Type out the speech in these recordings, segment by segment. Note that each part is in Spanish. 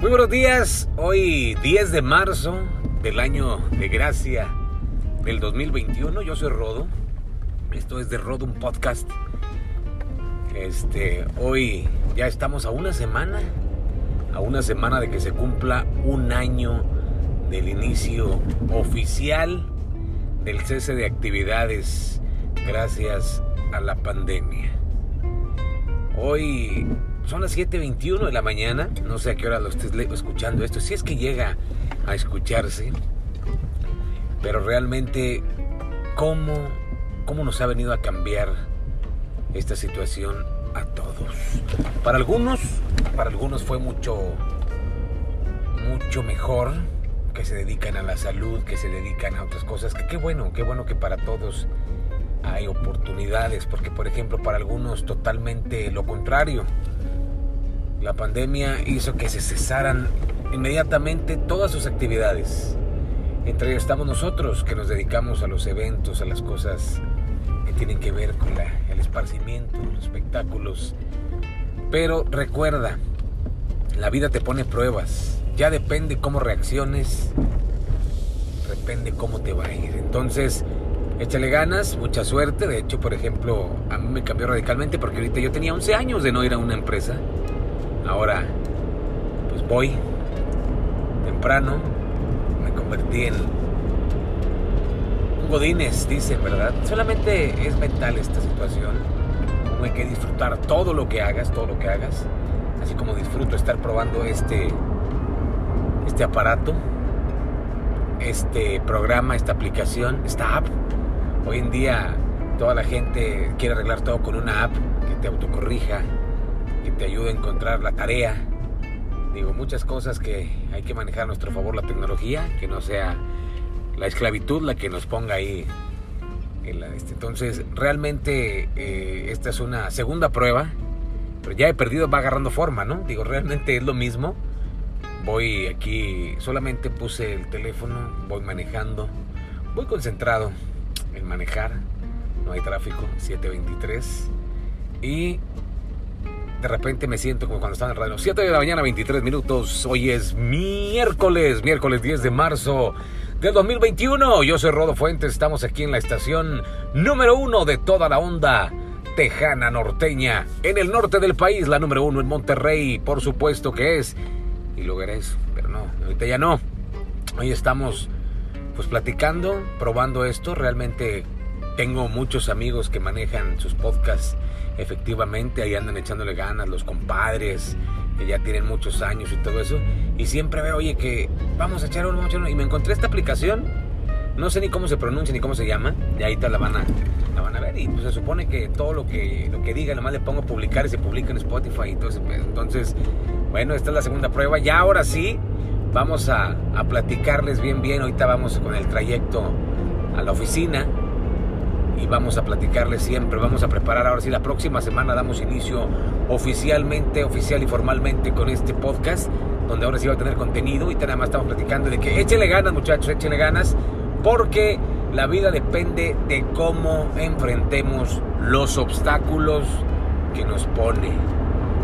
Muy buenos días, hoy 10 de marzo del año de gracia del 2021. Yo soy Rodo, esto es de Rodo un podcast. Este, hoy ya estamos a una semana, a una semana de que se cumpla un año del inicio oficial del cese de actividades gracias a la pandemia. Hoy son las 7.21 de la mañana. No sé a qué hora lo estés escuchando esto. Si es que llega a escucharse. Pero realmente, ¿cómo, cómo nos ha venido a cambiar esta situación a todos? Para algunos, para algunos fue mucho, mucho mejor que se dedican a la salud, que se dedican a otras cosas. Que qué bueno, qué bueno que para todos hay oportunidades, porque por ejemplo para algunos totalmente lo contrario. La pandemia hizo que se cesaran inmediatamente todas sus actividades. Entre ellos estamos nosotros que nos dedicamos a los eventos, a las cosas que tienen que ver con el esparcimiento, los espectáculos. Pero recuerda, la vida te pone pruebas. Ya depende cómo reacciones, depende cómo te va a ir. Entonces, échale ganas, mucha suerte. De hecho, por ejemplo, a mí me cambió radicalmente porque ahorita yo tenía 11 años de no ir a una empresa Ahora, pues voy temprano, me convertí en un godines, dicen, ¿verdad? Solamente es mental esta situación. Hay que disfrutar todo lo que hagas, todo lo que hagas. Así como disfruto estar probando este, este aparato, este programa, esta aplicación, esta app. Hoy en día toda la gente quiere arreglar todo con una app que te autocorrija, que te ayude a encontrar la tarea. Digo, muchas cosas que hay que manejar a nuestro favor la tecnología, que no sea la esclavitud la que nos ponga ahí. Este. Entonces, realmente eh, esta es una segunda prueba, pero ya he perdido, va agarrando forma, ¿no? Digo, realmente es lo mismo. Voy aquí, solamente puse el teléfono, voy manejando, voy concentrado en manejar, no hay tráfico, 723. Y de repente me siento como cuando estaba en el radio. 7 de la mañana, 23 minutos. Hoy es miércoles, miércoles 10 de marzo del 2021. Yo soy Rodo Fuentes. Estamos aquí en la estación número uno de toda la onda tejana norteña. En el norte del país, la número uno en Monterrey, por supuesto que es. Y luego era eso, pero no, ahorita ya no. Hoy estamos pues platicando, probando esto. Realmente tengo muchos amigos que manejan sus podcasts efectivamente ahí andan echándole ganas los compadres que ya tienen muchos años y todo eso. Y siempre veo, oye, que vamos a echar uno, vamos a echar uno. Y me encontré esta aplicación, no sé ni cómo se pronuncia ni cómo se llama, y ahí te la van a, la van a ver. Y pues se supone que todo lo que, lo que diga, nomás le pongo publicar y se publica en Spotify y todo eso. Entonces, bueno, esta es la segunda prueba. Ya ahora sí, vamos a, a platicarles bien, bien. Ahorita vamos con el trayecto a la oficina y vamos a platicarles siempre, vamos a preparar ahora sí la próxima semana damos inicio oficialmente, oficial y formalmente con este podcast, donde ahora sí va a tener contenido y nada más estamos platicando de que échenle ganas muchachos, échenle ganas, porque la vida depende de cómo enfrentemos los obstáculos que nos pone.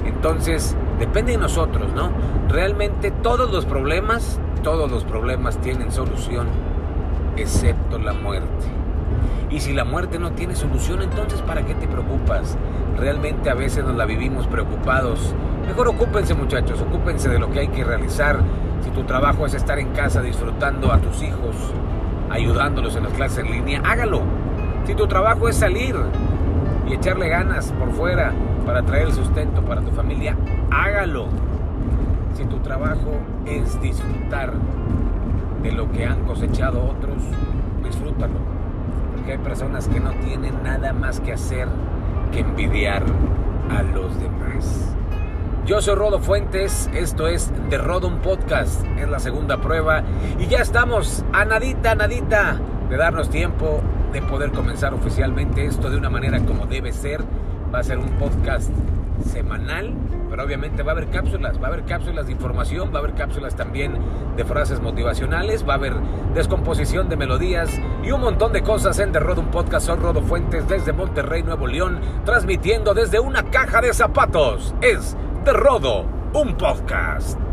Entonces, depende de nosotros, ¿no? Realmente todos los problemas, todos los problemas tienen solución, excepto la muerte. Y si la muerte no tiene solución, entonces ¿para qué te preocupas? Realmente a veces nos la vivimos preocupados. Mejor ocúpense muchachos, ocúpense de lo que hay que realizar. Si tu trabajo es estar en casa disfrutando a tus hijos, ayudándolos en las clases en línea, hágalo. Si tu trabajo es salir y echarle ganas por fuera para traer el sustento para tu familia, hágalo. Si tu trabajo es disfrutar de lo que han cosechado otros, disfrútalo hay personas que no tienen nada más que hacer que envidiar a los demás. Yo soy Rodo Fuentes, esto es The Rodon Podcast, es la segunda prueba y ya estamos a nadita, a nadita de darnos tiempo de poder comenzar oficialmente esto de una manera como debe ser. Va a ser un podcast semanal, pero obviamente va a haber cápsulas, va a haber cápsulas de información, va a haber cápsulas también de frases motivacionales, va a haber descomposición de melodías y un montón de cosas en The Rodo, un podcast. Soy Rodo Fuentes desde Monterrey, Nuevo León, transmitiendo desde una caja de zapatos. Es The Rodo, un podcast.